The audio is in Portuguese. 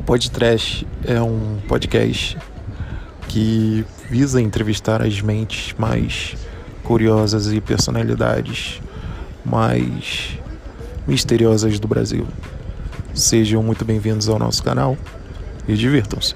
O Podtrash é um podcast que visa entrevistar as mentes mais curiosas e personalidades mais misteriosas do Brasil. Sejam muito bem-vindos ao nosso canal e divirtam-se.